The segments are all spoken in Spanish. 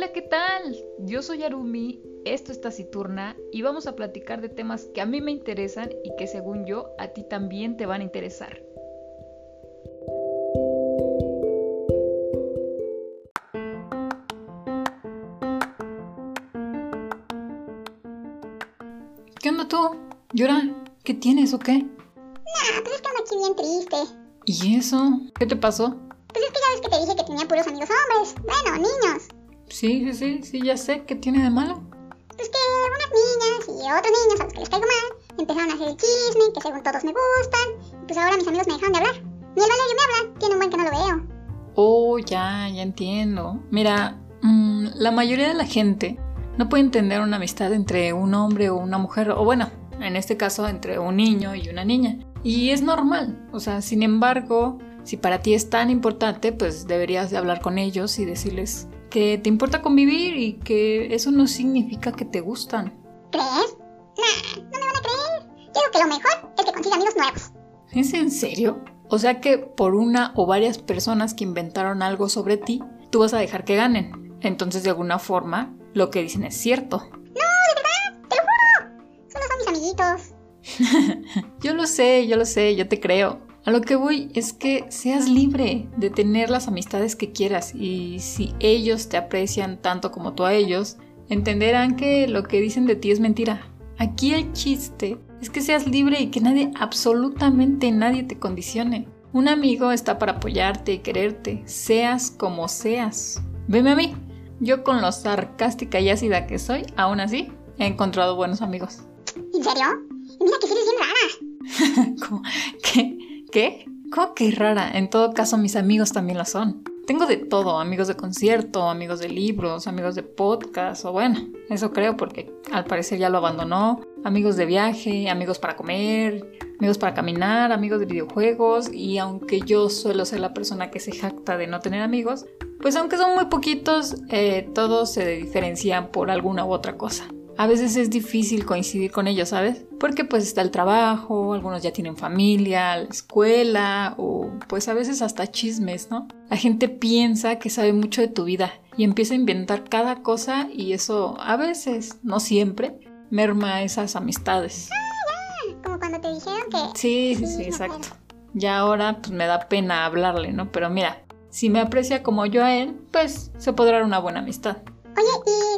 Hola, ¿qué tal? Yo soy Arumi, esto es Taciturna y vamos a platicar de temas que a mí me interesan y que según yo a ti también te van a interesar. ¿Qué onda tú? ¿Llora? ¿Qué tienes o qué? Nah, pues es que ando aquí bien triste. ¿Y eso? ¿Qué te pasó? Sí, sí, sí, sí, ya sé. ¿Qué tiene de malo? Pues que unas niñas y otros niños a los que les caigo mal empezaron a hacer el chisme, que según todos me gustan. Y pues ahora mis amigos me dejan de hablar. Ni el Valerio me habla, tiene un buen que no lo veo. Oh, ya, ya entiendo. Mira, mm, la mayoría de la gente no puede entender una amistad entre un hombre o una mujer, o bueno, en este caso entre un niño y una niña. Y es normal, o sea, sin embargo, si para ti es tan importante, pues deberías de hablar con ellos y decirles que te importa convivir y que eso no significa que te gustan. ¿Crees? Nah, no me van a creer. Yo digo que lo mejor es que consiga amigos nuevos. ¿Es en serio? O sea que por una o varias personas que inventaron algo sobre ti, tú vas a dejar que ganen. Entonces, de alguna forma, lo que dicen es cierto. No, de verdad, te lo juro. Solo son mis amiguitos. yo lo sé, yo lo sé, yo te creo. A lo que voy es que seas libre de tener las amistades que quieras y si ellos te aprecian tanto como tú a ellos, entenderán que lo que dicen de ti es mentira. Aquí el chiste es que seas libre y que nadie, absolutamente nadie te condicione. Un amigo está para apoyarte y quererte, seas como seas. Veme a mí. Yo con lo sarcástica y ácida que soy, aún así, he encontrado buenos amigos. ¿En serio? Mira que eres bien rara. ¿Cómo? ¿Qué? ¿Qué? ¿Cómo que rara? En todo caso, mis amigos también lo son. Tengo de todo, amigos de concierto, amigos de libros, amigos de podcast, o bueno, eso creo porque al parecer ya lo abandonó, amigos de viaje, amigos para comer, amigos para caminar, amigos de videojuegos, y aunque yo suelo ser la persona que se jacta de no tener amigos, pues aunque son muy poquitos, eh, todos se diferencian por alguna u otra cosa a veces es difícil coincidir con ellos, ¿sabes? Porque pues está el trabajo, algunos ya tienen familia, la escuela o pues a veces hasta chismes, ¿no? La gente piensa que sabe mucho de tu vida y empieza a inventar cada cosa y eso a veces, no siempre, merma esas amistades. Ah, ya. Como cuando te dijeron que... Sí, sí, sí, exacto. Ya ahora pues me da pena hablarle, ¿no? Pero mira, si me aprecia como yo a él, pues se podrá dar una buena amistad. Oye, ¿y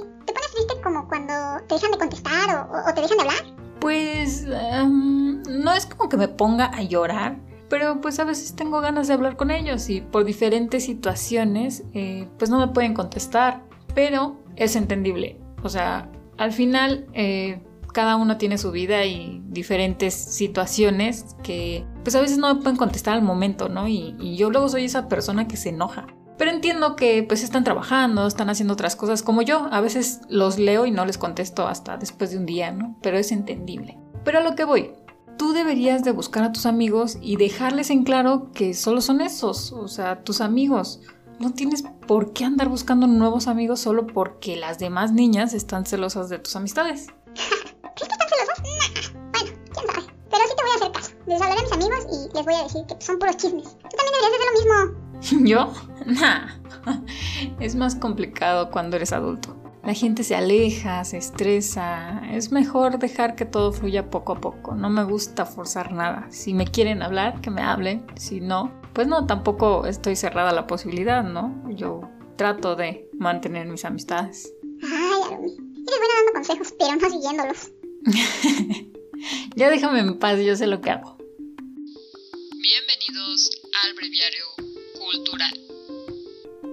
cuando te dejan de contestar o, te dejan de hablar? Pues em, no es como que me ponga a llorar, pero pues a veces tengo ganas de hablar con ellos y por diferentes situaciones eh, pues no me pueden contestar, pero es entendible. O sea, al final eh, cada uno tiene su vida y diferentes situaciones que pues a veces no me pueden contestar al momento, ¿no? Y yo luego soy esa persona que se enoja. Pero entiendo que pues están trabajando, están haciendo otras cosas como yo. A veces los leo y no les contesto hasta después de un día, ¿no? Pero es entendible. Pero a lo que voy, tú deberías de buscar a tus amigos y dejarles en claro que solo son esos, o sea, tus amigos. No tienes por qué andar buscando nuevos amigos solo porque las demás niñas están celosas de tus amistades. ¿Crees que están celosas? Bueno, quién sabe. Pero sí te voy a hacer caso. Les hablaré a mis amigos y les voy a decir que son puros chismes. Tú también deberías hacer lo mismo. ¿Yo? Nah. Es más complicado cuando eres adulto. La gente se aleja, se estresa. Es mejor dejar que todo fluya poco a poco. No me gusta forzar nada. Si me quieren hablar, que me hablen. Si no, pues no, tampoco estoy cerrada a la posibilidad, ¿no? Yo trato de mantener mis amistades. Ay, Arumi. Eres buena dando consejos, pero no siguiéndolos. ya déjame en paz, yo sé lo que hago. Bienvenidos al breviario cultural.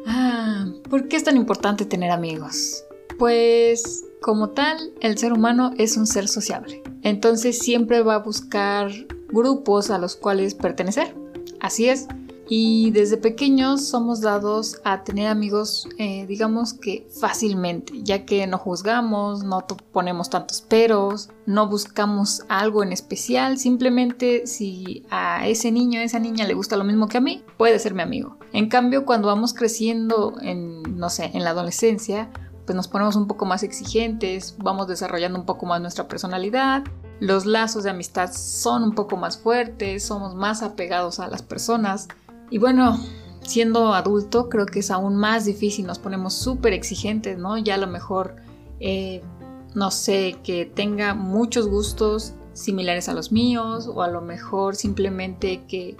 Ah, ¿por qué es tan importante tener amigos? Pues, como tal, el ser humano es un ser sociable. Entonces siempre va a buscar grupos a los cuales pertenecer. Así es. Y desde pequeños somos dados a tener amigos, eh, digamos que fácilmente, ya que no juzgamos, no ponemos tantos peros, no buscamos algo en especial, simplemente si a ese niño, a esa niña le gusta lo mismo que a mí, puede ser mi amigo. En cambio, cuando vamos creciendo en, no sé, en la adolescencia, pues nos ponemos un poco más exigentes, vamos desarrollando un poco más nuestra personalidad, los lazos de amistad son un poco más fuertes, somos más apegados a las personas y bueno, siendo adulto creo que es aún más difícil, nos ponemos súper exigentes, ¿no? Ya a lo mejor, eh, no sé, que tenga muchos gustos similares a los míos o a lo mejor simplemente que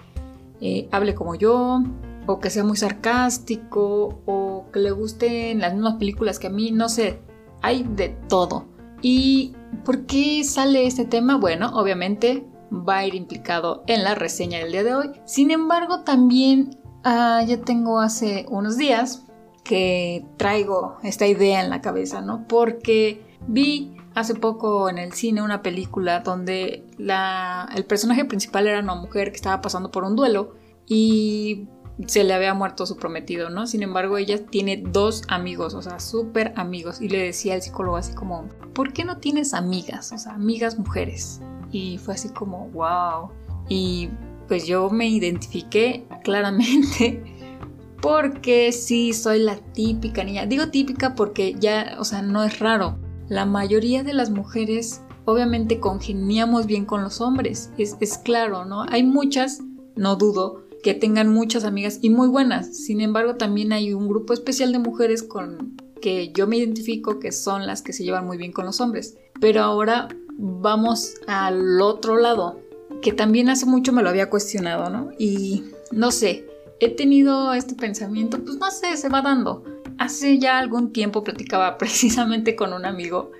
eh, hable como yo o que sea muy sarcástico o que le gusten las mismas películas que a mí, no sé, hay de todo. ¿Y por qué sale este tema? Bueno, obviamente va a ir implicado en la reseña del día de hoy. Sin embargo, también ah, ya tengo hace unos días que traigo esta idea en la cabeza, ¿no? Porque vi hace poco en el cine una película donde el personaje principal era una mujer que estaba pasando por un duelo y se le había muerto su prometido, ¿no? Sin embargo, ella tiene dos amigos, o sea, súper amigos. Y le decía al psicólogo así como, ¿por qué no tienes amigas? O sea, amigas mujeres. Y fue así como, wow. Y pues yo me identifiqué claramente porque sí soy la típica niña. Digo típica porque ya, o sea, no es raro. La mayoría de las mujeres obviamente congeniamos bien con los hombres. Es, es claro, ¿no? Hay muchas, no dudo, que tengan muchas amigas y muy buenas. Sin embargo, también hay un grupo especial de mujeres con que yo me identifico que son las que se llevan muy bien con los hombres. Pero ahora vamos al otro lado, que también hace mucho me lo había cuestionado, ¿no? Y no sé, he tenido este pensamiento, pues no sé, se va dando. Hace ya algún tiempo platicaba precisamente con un amigo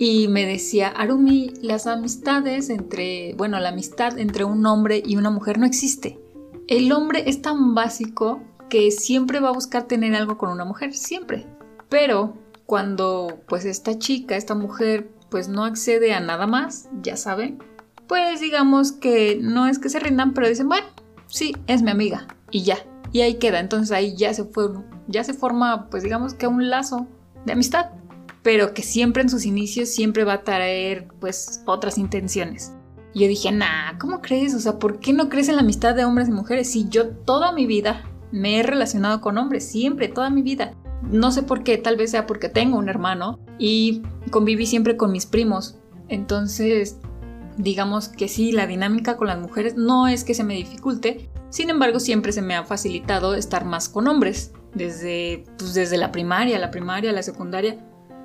y me decía, Arumi, las amistades entre, bueno, la amistad entre un hombre y una mujer no existe el hombre es tan básico que siempre va a buscar tener algo con una mujer, siempre. Pero cuando pues esta chica, esta mujer, pues no accede a nada más, ya saben, pues digamos que no es que se rindan, pero dicen, bueno, sí, es mi amiga y ya. Y ahí queda, entonces ahí ya se fue, ya se forma pues digamos que un lazo de amistad, pero que siempre en sus inicios siempre va a traer pues otras intenciones. Y yo dije, nah, ¿cómo crees? O sea, ¿por qué no crees en la amistad de hombres y mujeres? Si yo toda mi vida me he relacionado con hombres, siempre, toda mi vida. No sé por qué, tal vez sea porque tengo un hermano y conviví siempre con mis primos. Entonces, digamos que sí, la dinámica con las mujeres no es que se me dificulte, sin embargo, siempre se me ha facilitado estar más con hombres. Desde, pues, desde la primaria, la primaria, la secundaria,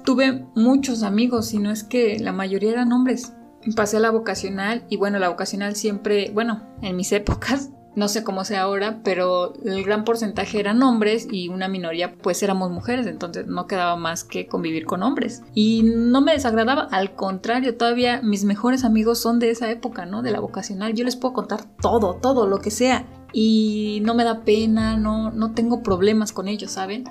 tuve muchos amigos y no es que la mayoría eran hombres pasé a la vocacional y bueno, la vocacional siempre, bueno, en mis épocas, no sé cómo sea ahora, pero el gran porcentaje eran hombres y una minoría pues éramos mujeres, entonces no quedaba más que convivir con hombres. Y no me desagradaba, al contrario, todavía mis mejores amigos son de esa época, ¿no? De la vocacional, yo les puedo contar todo, todo, lo que sea. Y no me da pena, no, no tengo problemas con ellos, ¿saben?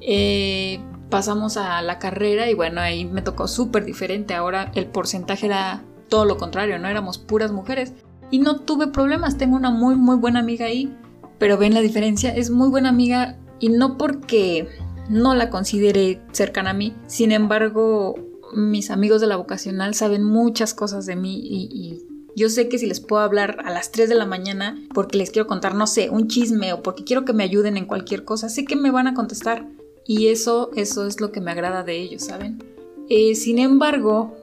Eh, pasamos a la carrera y bueno, ahí me tocó súper diferente. Ahora el porcentaje era todo lo contrario, no éramos puras mujeres. Y no tuve problemas, tengo una muy muy buena amiga ahí, pero ven la diferencia, es muy buena amiga y no porque no la considere cercana a mí, sin embargo mis amigos de la vocacional saben muchas cosas de mí y, yo sé que si les puedo hablar a las 3 de la mañana porque les quiero contar, no sé, un chisme o porque quiero que me ayuden en cualquier cosa, sé que me van a contestar. Y eso, eso es lo que me agrada de ellos, ¿saben? Eh, sin embargo,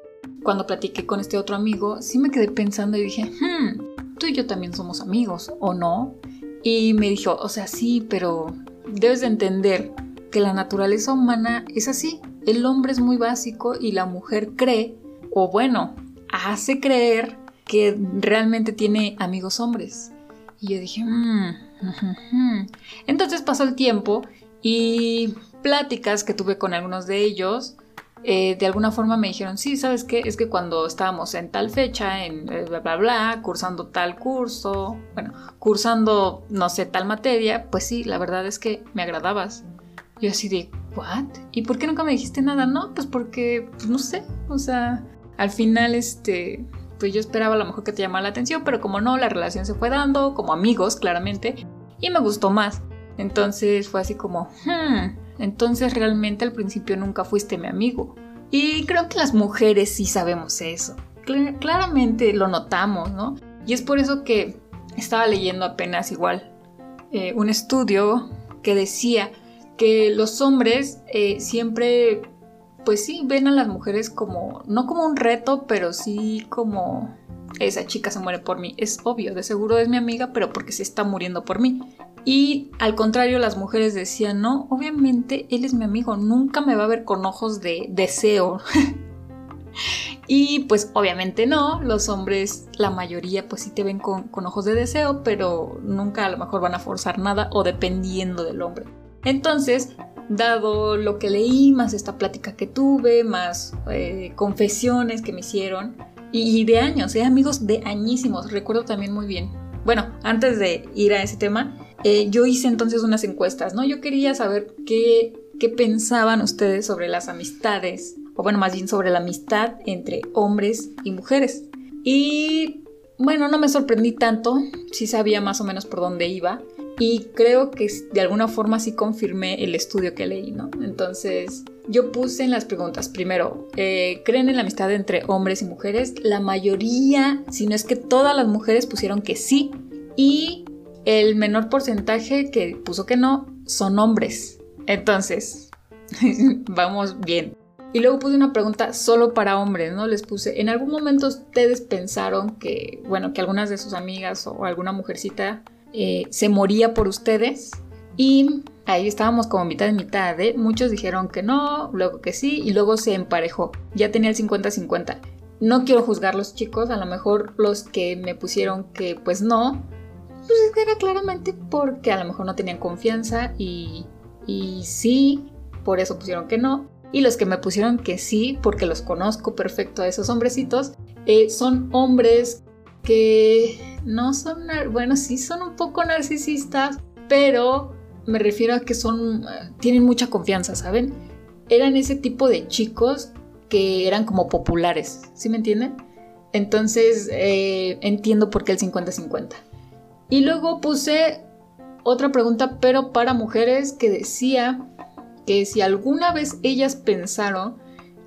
cuando platiqué con este otro amigo, sí me quedé pensando y dije, hmm, tú y yo también somos amigos, ¿o no? Y me dijo, o sea, sí, pero debes de entender que la naturaleza humana es así. El hombre es muy básico y la mujer cree, o bueno, hace creer que realmente tiene amigos hombres. Y yo dije, hmm, entonces pasó el tiempo y pláticas que tuve con algunos de ellos, eh, de alguna forma me dijeron, sí, ¿sabes qué? Es que cuando estábamos en tal fecha, en eh, bla, bla, bla, cursando tal curso, bueno, cursando, no sé, tal materia, pues sí, la verdad es que me agradabas. Yo así de, ¿what? ¿Y por qué nunca me dijiste nada? No, pues porque, pues no sé, o sea, al final, este, pues yo esperaba a lo mejor que te llamara la atención, pero como no, la relación se fue dando, como amigos, claramente, y me gustó más. Entonces fue así como, hmm, entonces realmente al principio nunca fuiste mi amigo. Y creo que las mujeres sí sabemos eso. claramente lo notamos, ¿no? Y es por eso que estaba leyendo apenas igual eh, un estudio que decía que los hombres eh, siempre, pues sí, ven a las mujeres como, no como un reto, pero sí como esa chica se muere por mí. Es obvio, de seguro es mi amiga, pero porque se está muriendo por mí. Y al contrario, las mujeres decían, no, obviamente él es mi amigo, nunca me va a ver con ojos de deseo. y pues obviamente no, los hombres, la mayoría pues sí te ven con, ojos de deseo, pero nunca a lo mejor van a forzar nada o dependiendo del hombre. Entonces, dado lo que leí, más esta plática que tuve, más eh, confesiones que me hicieron, y, de años, ¿eh? amigos de añísimos, recuerdo también muy bien. Bueno, antes de ir a ese tema, eh, yo hice entonces unas encuestas, ¿no? Yo quería saber qué, qué pensaban ustedes sobre las amistades, o bueno, más bien sobre la amistad entre hombres y mujeres. Y bueno, no me sorprendí tanto, sí sabía más o menos por dónde iba. Y creo que de alguna forma sí confirmé el estudio que leí, ¿no? Entonces, yo puse en las preguntas, primero, eh, ¿creen en la amistad entre hombres y mujeres? La mayoría, si no es que todas las mujeres pusieron que sí. Y el menor porcentaje que puso que no son hombres. Entonces, vamos bien. Y luego puse una pregunta solo para hombres, ¿no? Les puse, ¿en algún momento ustedes pensaron que, bueno, que algunas de sus amigas o alguna mujercita eh, se moría por ustedes? Y ahí estábamos como mitad de mitad, ¿eh? Muchos dijeron que no, luego que sí, y luego se emparejó. Ya tenía el 50-50. No quiero juzgar los chicos, a lo mejor los que me pusieron que pues no, pues era claramente porque a lo mejor no tenían confianza y, y sí, por eso pusieron que no. Y los que me pusieron que sí, porque los conozco perfecto a esos hombrecitos, eh, son hombres que no son, bueno, sí son un poco narcisistas, pero me refiero a que son, tienen mucha confianza, ¿saben? Eran ese tipo de chicos que eran como populares, ¿sí me entienden? Entonces eh, entiendo por qué el 50-50. Y luego puse otra pregunta, pero para mujeres, que decía que si alguna vez ellas pensaron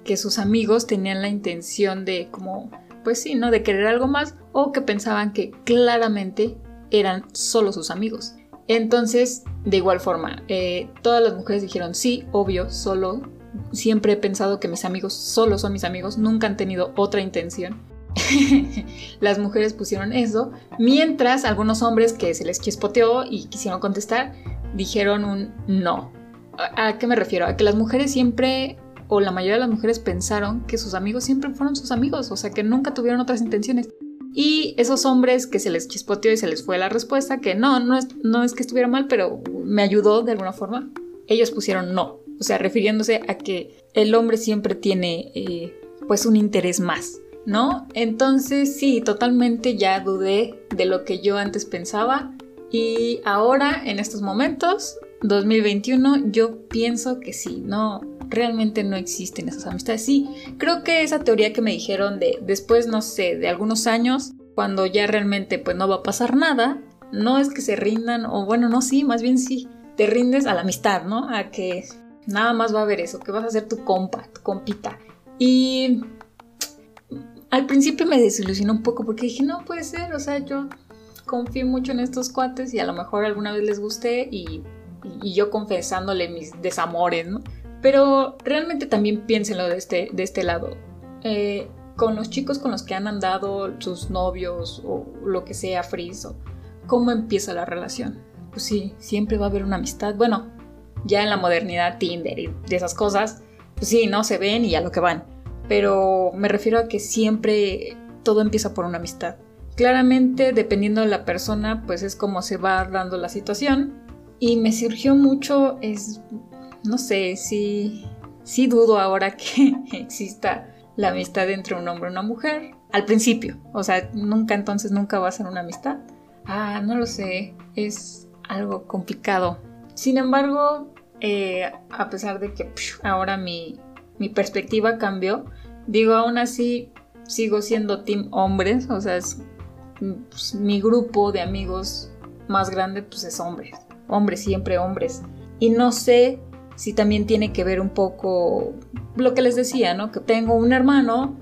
que sus amigos tenían la intención de como, pues sí, ¿no? De querer algo más o que pensaban que claramente eran solo sus amigos. Entonces, de igual forma, eh, todas las mujeres dijeron sí, obvio, solo. Siempre he pensado que mis amigos solo son mis amigos, nunca han tenido otra intención. las mujeres pusieron eso, mientras algunos hombres que se les chispoteó y quisieron contestar dijeron un no. ¿A qué me refiero? A que las mujeres siempre, o la mayoría de las mujeres pensaron que sus amigos siempre fueron sus amigos, o sea que nunca tuvieron otras intenciones. Y esos hombres que se les chispoteó y se les fue la respuesta, que no, no es, que estuviera mal, pero me ayudó de alguna forma, ellos pusieron no. O sea, refiriéndose a que el hombre siempre tiene eh, pues un interés más. ¿No? Entonces sí, totalmente ya dudé de lo que yo antes pensaba y ahora, en estos momentos, 2021, yo pienso que sí, no, realmente no existen esas amistades. Sí, creo que esa teoría que me dijeron de después, no sé, de algunos años, cuando ya realmente pues no va a pasar nada, no es que se rindan, o bueno, no, sí, más bien sí, te rindes a la amistad, ¿no? A que nada más va a haber eso, que vas a ser tu compa, tu compita. Y al principio me desilusionó un poco porque dije, no puede ser, o sea, yo confío mucho en estos cuates y a lo mejor alguna vez les gusté y, yo confesándole mis desamores, ¿no? Pero realmente también piénsenlo de este, de este lado. Eh, con los chicos con los que han andado sus novios o lo que sea, friso, ¿cómo empieza la relación? Pues sí, siempre va a haber una amistad. Bueno, ya en la modernidad, Tinder y de esas cosas, pues sí, no se ven y a lo que van pero me refiero a que siempre todo empieza por una amistad. Claramente, dependiendo de la persona, pues es como se va dando la situación. Y me surgió mucho, es, no sé, si sí dudo ahora que exista la amistad entre un hombre y una mujer. Al principio, o sea, nunca entonces nunca va a ser una amistad. Ah, no lo sé, es algo complicado. Sin embargo, eh, a pesar de que ahora mi, mi perspectiva cambió, Digo, aún así sigo siendo team hombres, o sea, es, pues, mi grupo de amigos más grande pues es hombres, hombres, siempre hombres. Y no sé si también tiene que ver un poco lo que les decía, ¿no? Que tengo un hermano,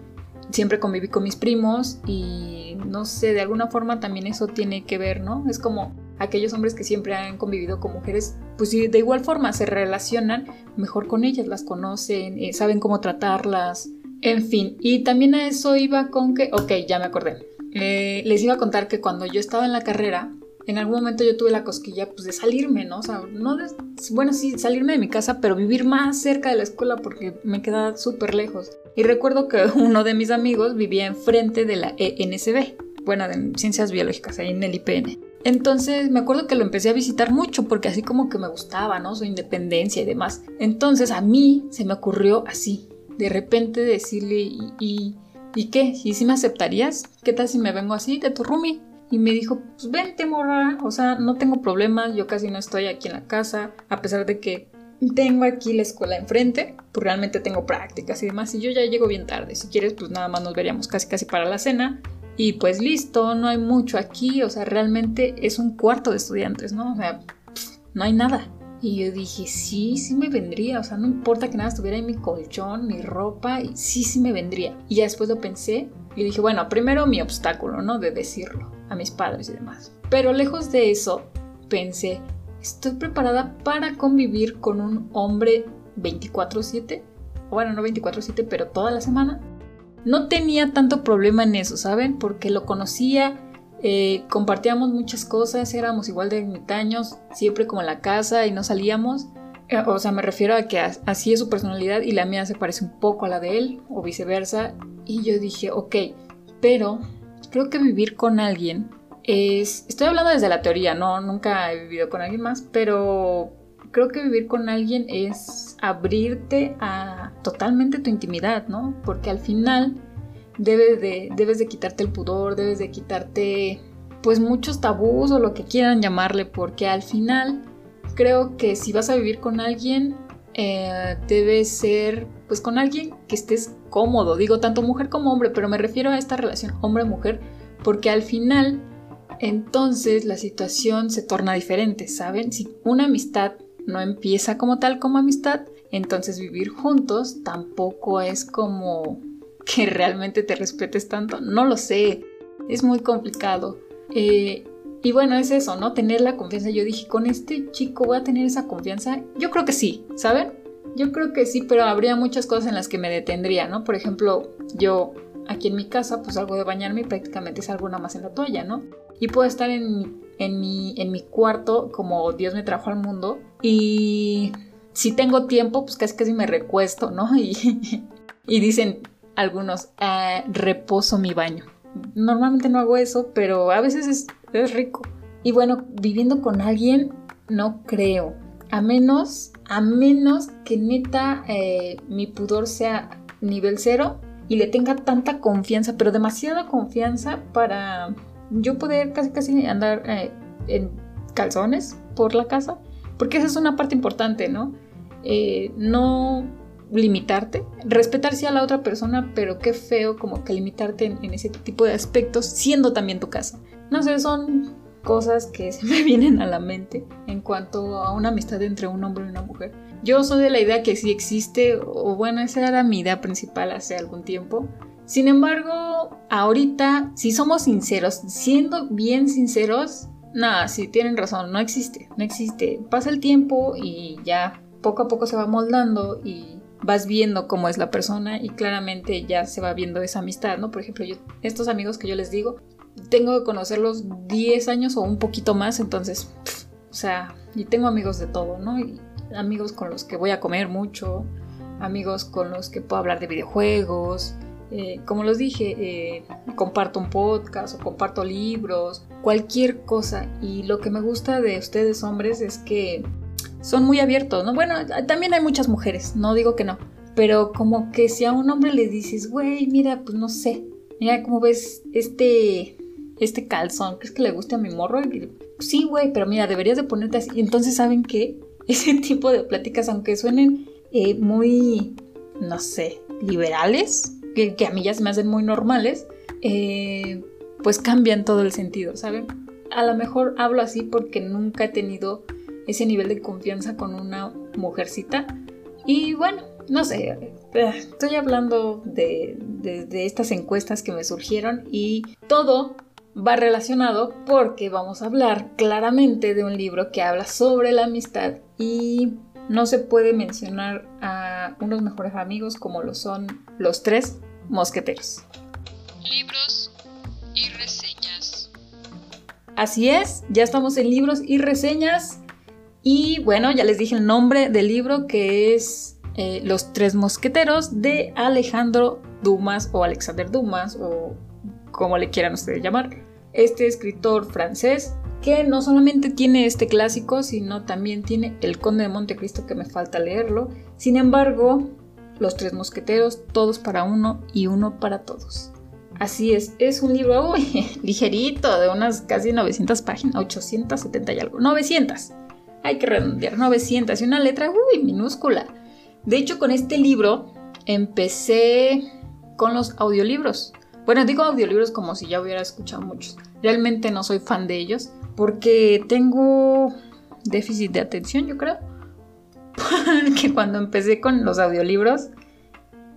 siempre conviví con mis primos y no sé, de alguna forma también eso tiene que ver, ¿no? Es como aquellos hombres que siempre han convivido con mujeres, pues de igual forma se relacionan mejor con ellas, las conocen, eh, saben cómo tratarlas, en fin, y también a eso iba con que, ok, ya me acordé. Eh, les iba a contar que cuando yo estaba en la carrera, en algún momento yo tuve la cosquilla pues de salirme, ¿no? O sea, no de, bueno, sí, salirme de mi casa, pero vivir más cerca de la escuela porque me quedaba súper lejos. Y recuerdo que uno de mis amigos vivía enfrente de la ENSB, bueno, de Ciencias Biológicas, ahí en el IPN. Entonces me acuerdo que lo empecé a visitar mucho porque así como que me gustaba, ¿no? Su independencia y demás. Entonces a mí se me ocurrió así, de repente decirle, ¿y, y, ¿y qué? ¿Y si me aceptarías? ¿Qué tal si me vengo así de tu roomie? Y me dijo, pues vente, morra, o sea, no tengo problemas, yo casi no estoy aquí en la casa, a pesar de que tengo aquí la escuela enfrente, pues realmente tengo prácticas y demás, y yo ya llego bien tarde, si quieres, pues nada más nos veríamos casi casi para la cena, y pues listo, no hay mucho aquí, o sea, realmente es un cuarto de estudiantes, ¿no? O sea, no hay nada. Y yo dije, sí, sí me vendría, o sea, no importa que nada estuviera en mi colchón, mi ropa, y sí, sí me vendría. Y ya después lo pensé y dije, bueno, primero mi obstáculo, ¿no? De decirlo a mis padres y demás. Pero lejos de eso, pensé, estoy preparada para convivir con un hombre 24/7. Bueno, no 24/7, pero toda la semana. No tenía tanto problema en eso, ¿saben? Porque lo conocía, eh, compartíamos muchas cosas, éramos igual de ermitaños, siempre como en la casa y no salíamos. Eh, o sea, me refiero a que así es su personalidad y la mía se parece un poco a la de él, o viceversa. Y yo dije, ok, pero creo que vivir con alguien es... Estoy hablando desde la teoría, no, nunca he vivido con alguien más, pero creo que vivir con alguien es abrirte a totalmente tu intimidad, ¿no? Porque al final debes de, debes de quitarte el pudor, debes de quitarte pues muchos tabús o lo que quieran llamarle, porque al final creo que si vas a vivir con alguien, eh, debe ser pues con alguien que estés cómodo, digo tanto mujer como hombre, pero me refiero a esta relación hombre-mujer, porque al final entonces la situación se torna diferente, ¿saben? Si una amistad no empieza como tal como amistad, entonces vivir juntos tampoco es como que realmente te respetes tanto. No lo sé, es muy complicado. Eh, y bueno, es eso, ¿no? Tener la confianza. Yo dije, con este chico voy a tener esa confianza. Yo creo que sí, ¿saben? Yo creo que sí, pero habría muchas cosas en las que me detendría, ¿no? Por ejemplo, yo aquí en mi casa, pues salgo de bañarme y prácticamente salgo nada más en la toalla, ¿no? Y puedo estar en, en, mi, en mi cuarto como Dios me trajo al mundo y si tengo tiempo, pues casi casi me recuesto, ¿no? Y, y dicen algunos, ah, reposo mi baño. Normalmente no hago eso, pero a veces es, es rico. Y bueno, viviendo con alguien, no creo. A menos, a menos que neta eh, mi pudor sea nivel cero y le tenga tanta confianza, pero demasiada confianza para yo poder casi casi andar eh, en calzones por la casa. Porque esa es una parte importante, ¿no? Eh, no limitarte, respetar sí a la otra persona, pero qué feo como que limitarte en, en, ese tipo de aspectos siendo también tu casa. No sé, son cosas que se me vienen a la mente en cuanto a una amistad entre un hombre y una mujer. Yo soy de la idea que sí existe, o bueno, esa era mi idea principal hace algún tiempo. Sin embargo, ahorita, si somos sinceros, siendo bien sinceros, nada, sí tienen razón, no existe, no existe. Pasa el tiempo y ya poco a poco se va moldando y vas viendo cómo es la persona y claramente ya se va viendo esa amistad, ¿no? Por ejemplo, estos amigos que yo les digo, tengo que conocerlos 10 años o un poquito más, entonces, o sea, y tengo amigos de todo, ¿no? Amigos con los que voy a comer mucho, amigos con los que puedo hablar de videojuegos. Eh, como los dije, eh, comparto un podcast o comparto libros, cualquier cosa. Y lo que me gusta de ustedes hombres es que son muy abiertos, ¿no? Bueno, también hay muchas mujeres, no digo que no. Pero como que si a un hombre le dices, güey, mira, pues no sé, mira cómo ves este, este calzón, ¿crees que le guste a mi morro? Sí, güey, pero mira, deberías de ponerte así. Entonces, ¿saben qué? ese tipo de pláticas, aunque suenen eh, muy, no sé, liberales, que, a mí ya se me hacen muy normales, eh, pues cambian todo el sentido, ¿saben? A lo mejor hablo así porque nunca he tenido ese nivel de confianza con una mujercita. Y bueno, no sé, eh, estoy hablando de, de estas encuestas que me surgieron y todo va relacionado porque vamos a hablar claramente de un libro que habla sobre la amistad y no se puede mencionar a unos mejores amigos como lo son los tres mosqueteros. Libros y reseñas. Así es, ya estamos en libros y reseñas. Y bueno, ya les dije el nombre del libro que es eh, Los Tres Mosqueteros de Alejandro Dumas o Alexander Dumas o como le quieran ustedes llamar. Este escritor francés que no solamente tiene este clásico, sino también tiene El Conde de Montecristo que me falta leerlo. Sin embargo, Los Tres Mosqueteros, todos para uno y uno para todos. Así es, es un libro ligerito, de unas casi 900 páginas, 870 y algo, 900. Hay que redondear, 900 y una letra, uy, minúscula. De hecho, con este libro empecé con los audiolibros. Bueno, digo audiolibros como si ya hubiera escuchado muchos. Realmente no soy fan de ellos porque tengo déficit de atención, yo creo. que cuando empecé con los audiolibros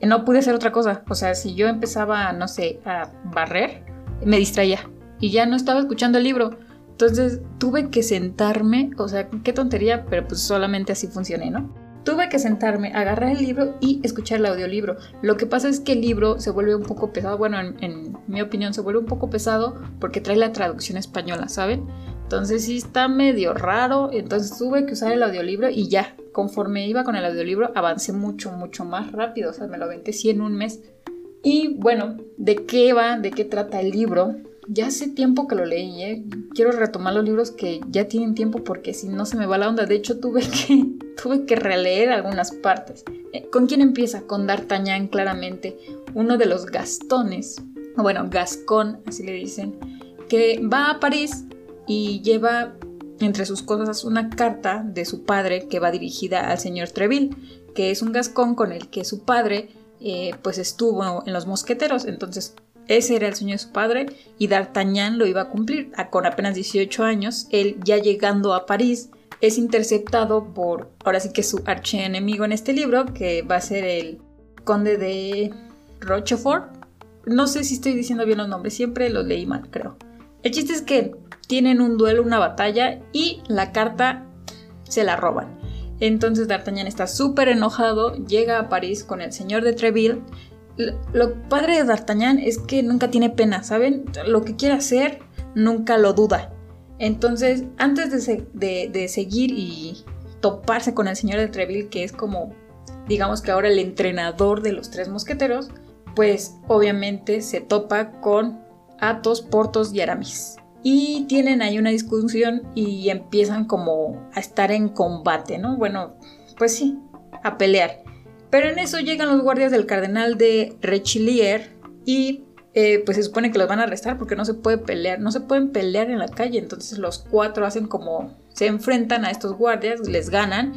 no pude hacer otra cosa. O sea, si yo empezaba, no sé, a barrer, me distraía y ya no estaba escuchando el libro. Entonces tuve que sentarme, o sea, qué tontería, pero pues solamente así funcioné, ¿no? Tuve que sentarme, agarrar el libro y escuchar el audiolibro. Lo que pasa es que el libro se vuelve un poco pesado, bueno, en, mi opinión se vuelve un poco pesado porque trae la traducción española, ¿saben? Entonces sí está medio raro, entonces tuve que usar el audiolibro y ya, conforme iba con el audiolibro avancé mucho, mucho más rápido, o sea, me lo aventé sí en un mes. Y bueno, ¿de qué va? ¿De qué trata el libro? ya hace tiempo que lo leí, ¿eh? quiero retomar los libros que ya tienen tiempo porque si no se me va la onda. De hecho, tuve que, tuve que releer algunas partes. Eh, ¿Con quién empieza? Con D'Artagnan, claramente, uno de los Gastones, bueno, Gascón, así le dicen, que va a París y lleva entre sus cosas una carta de su padre que va dirigida al señor Treville, que es un gascón con el que su padre eh, pues estuvo en los mosqueteros. Entonces ese era el sueño de su padre y D'Artagnan lo iba a cumplir. Con apenas 18 años, él ya llegando a París, es interceptado por, ahora sí que su archienemigo en este libro, que va a ser el conde de Rochefort. No sé si estoy diciendo bien los nombres, siempre los leí mal, creo. El chiste es que tienen un duelo, una batalla y la carta se la roban. Entonces D'Artagnan está súper enojado, llega a París con el señor de Treville lo padre de D'Artagnan es que nunca tiene pena, ¿saben? Lo que quiere hacer, nunca lo duda. Entonces, antes de, seguir y toparse con el señor de Treville, que es como, digamos que ahora el entrenador de los tres mosqueteros, pues obviamente se topa con Athos, Portos y Aramis. Y tienen ahí una discusión y empiezan como a estar en combate, ¿no? Bueno, pues sí, a pelear. Pero en eso llegan los guardias del cardenal de Richelieu y eh, pues se supone que los van a arrestar porque no se puede pelear, no se pueden pelear en la calle. Entonces los cuatro hacen como se enfrentan a estos guardias, les ganan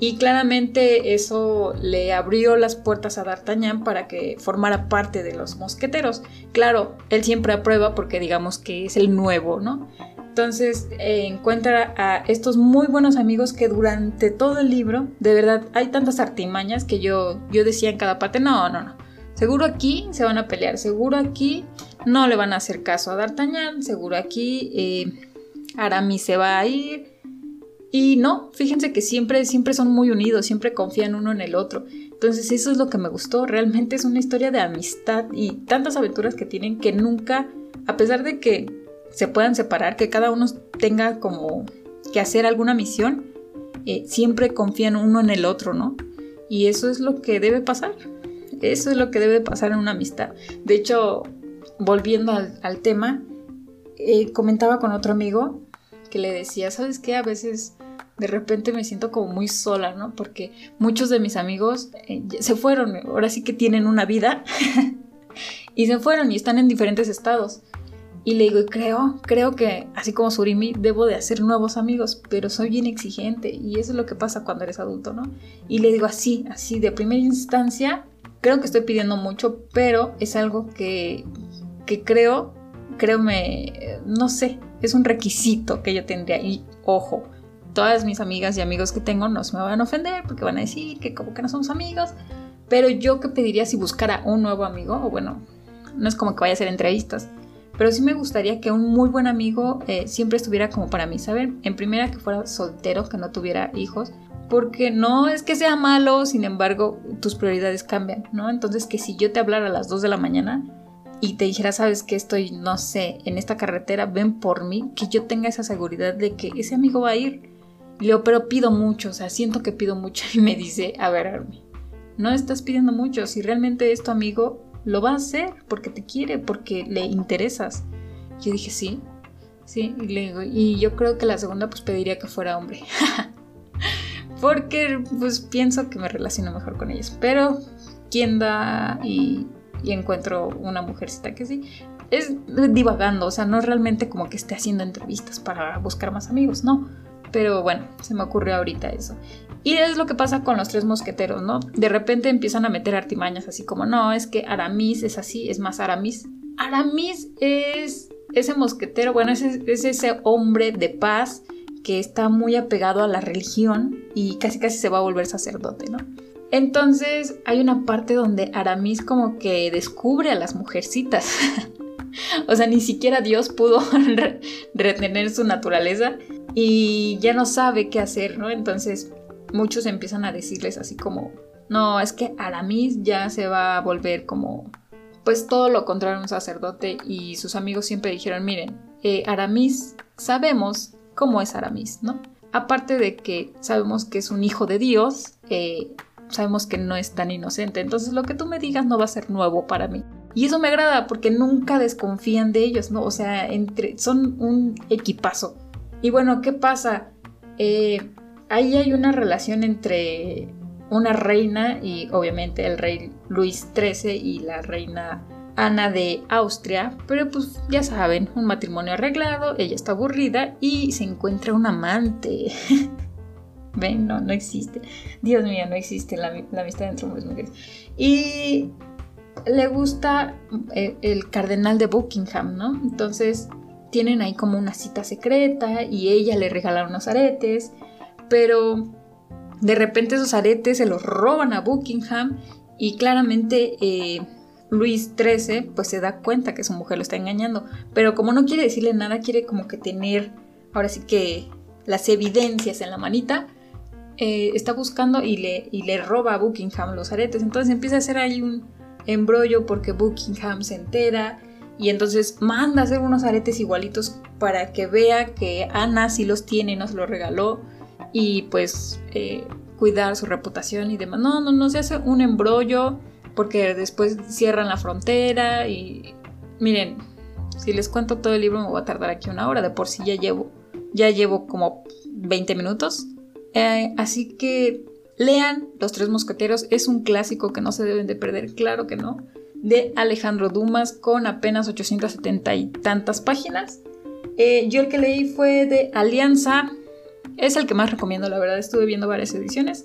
y claramente eso le abrió las puertas a D'Artagnan para que formara parte de los mosqueteros. Claro, él siempre aprueba porque digamos que es el nuevo, ¿no? Entonces eh, encuentra a estos muy buenos amigos que durante todo el libro, de verdad, hay tantas artimañas que yo, yo decía en cada parte, no, no, no. Seguro aquí se van a pelear, seguro aquí no le van a hacer caso a D'Artagnan, seguro aquí eh, Aramis se va a ir. Y no, fíjense que siempre, siempre son muy unidos, siempre confían uno en el otro. Entonces eso es lo que me gustó, realmente es una historia de amistad y tantas aventuras que tienen que nunca, a pesar de que se puedan separar, que cada uno tenga como que hacer alguna misión, eh, siempre confían uno en el otro, ¿no? Y eso es lo que debe pasar. Eso es lo que debe pasar en una amistad. De hecho, volviendo al, tema, eh, comentaba con otro amigo que le decía, ¿sabes qué? A veces de repente me siento como muy sola, ¿no? Porque muchos de mis amigos eh, se fueron, ahora sí que tienen una vida y se fueron y están en diferentes estados. Y le digo, creo, creo que así como Surimi, debo de hacer nuevos amigos, pero soy bien exigente y eso es lo que pasa cuando eres adulto, ¿no? Y le digo así, así, de primera instancia, creo que estoy pidiendo mucho, pero es algo que, que creo, creo me, no sé, es un requisito que yo tendría. Y ojo, todas mis amigas y amigos que tengo no se me van a ofender porque van a decir que como que no somos amigos, pero yo que pediría si buscara un nuevo amigo, o bueno, no es como que vaya a hacer entrevistas, pero sí me gustaría que un muy buen amigo eh, siempre estuviera como para mí, ¿saben? En primera que fuera soltero, que no tuviera hijos, porque no es que sea malo, sin embargo, tus prioridades cambian, ¿no? Entonces que si yo te hablara a las 2 de la mañana, y te dijera, sabes que estoy, no sé, en esta carretera, ven por mí, que yo tenga esa seguridad de que ese amigo va a ir. Le digo, pero pido mucho, o sea, siento que pido mucho. Y me dice, a ver, Armi, no estás pidiendo mucho. Si realmente es tu amigo, lo va a hacer porque te quiere, porque le interesas. Yo dije, sí, sí. Y le digo, y yo creo que la segunda, pues pediría que fuera hombre. porque, pues pienso que me relaciono mejor con ellos. Pero, ¿quién da y encuentro una mujercita que sí. Es divagando, o sea, no realmente como que esté haciendo entrevistas para buscar más amigos, no. Pero bueno, se me ocurrió ahorita eso. Y es lo que pasa con los tres mosqueteros, ¿no? De repente empiezan a meter artimañas así como, no, es que Aramis es así, es más Aramis. Aramis es ese mosquetero, bueno, es, es ese hombre de paz que está muy apegado a la religión y casi casi se va a volver sacerdote, ¿no? Entonces hay una parte donde Aramis como que descubre a las mujercitas. o sea, ni siquiera Dios pudo retener su naturaleza y ya no sabe qué hacer, ¿no? Entonces muchos empiezan a decirles así como, no, es que Aramis ya se va a volver como, pues todo lo contrario un sacerdote y sus amigos siempre dijeron, miren, eh, Aramis, sabemos cómo es Aramis, ¿no? Aparte de que sabemos que es un hijo de Dios, eh, sabemos que no es tan inocente. Entonces lo que tú me digas no va a ser nuevo para mí. Y eso me agrada porque nunca desconfían de ellos, ¿no? O sea, entre, son un equipazo. Y bueno, ¿qué pasa? Eh, ahí hay una relación entre una reina y obviamente el rey Luis XIII y la reina Ana de Austria, pero pues ya saben, un matrimonio arreglado, ella está aburrida y se encuentra un amante. Ven, no, no existe. Dios mío, no existe la, amistad entre hombres y mujeres. Y le gusta eh, el, cardenal de Buckingham, ¿no? Entonces tienen ahí como una cita secreta y ella le regala unos aretes, pero de repente esos aretes se los roban a Buckingham y claramente eh, Luis XIII pues se da cuenta que su mujer lo está engañando, pero como no quiere decirle nada, quiere como que tener ahora sí que las evidencias en la manita eh, está buscando y le, y le roba a Buckingham los aretes. Entonces empieza a hacer ahí un embrollo porque Buckingham se entera y entonces manda a hacer unos aretes igualitos para que vea que Ana sí los tiene nos los regaló y pues eh, cuidar su reputación y demás. No, no, no se hace un embrollo porque después cierran la frontera y miren, si les cuento todo el libro me voy a tardar aquí una hora, de por sí ya llevo, ya llevo como 20 minutos. Eh, así que lean Los Tres Mosqueteros, es un clásico que no se deben de perder, claro que no, de Alejandro Dumas con apenas 870 y tantas páginas. Eh, yo el que leí fue de Alianza, es el que más recomiendo, la verdad, estuve viendo varias ediciones,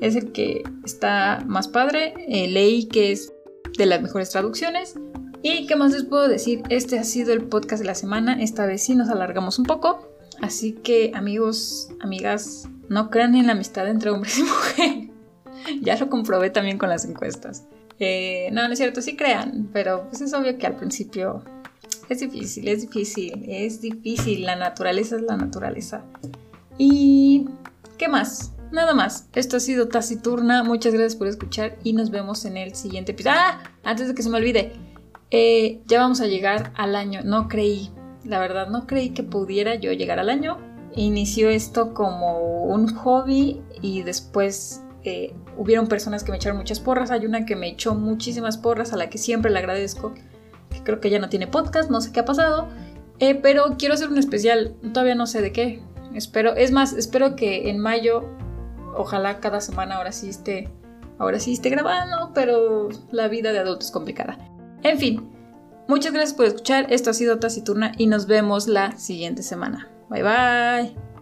es el que está más padre, eh, leí que es de las mejores traducciones. ¿Y qué más les puedo decir? Este ha sido el podcast de la semana, esta vez sí nos alargamos un poco, así que amigos, amigas, no crean en la amistad entre hombres y mujeres. ya lo comprobé también con las encuestas. Eh, no, no es cierto, sí crean, pero pues es obvio que al principio es difícil, es difícil, es difícil. La naturaleza es la naturaleza. Y... ¿Qué más? Nada más. Esto ha sido Taciturna. Muchas gracias por escuchar y nos vemos en el siguiente episodio. ¡Ah! Antes de que se me olvide. Eh, ya vamos a llegar al año. No creí, la verdad, no creí que pudiera yo llegar al año inició esto como un hobby y después eh, hubieron personas que me echaron muchas porras. Hay una que me echó muchísimas porras a la que siempre le agradezco, creo que ya no tiene podcast, no sé qué ha pasado. Eh, pero quiero hacer un especial, todavía no sé de qué. Espero, es más, espero que en mayo, ojalá cada semana ahora sí esté, ahora sí esté grabando, pero la vida de adulto es complicada. En fin, muchas gracias por escuchar. Esto ha sido Taciturna y nos vemos la siguiente semana. Bye bye.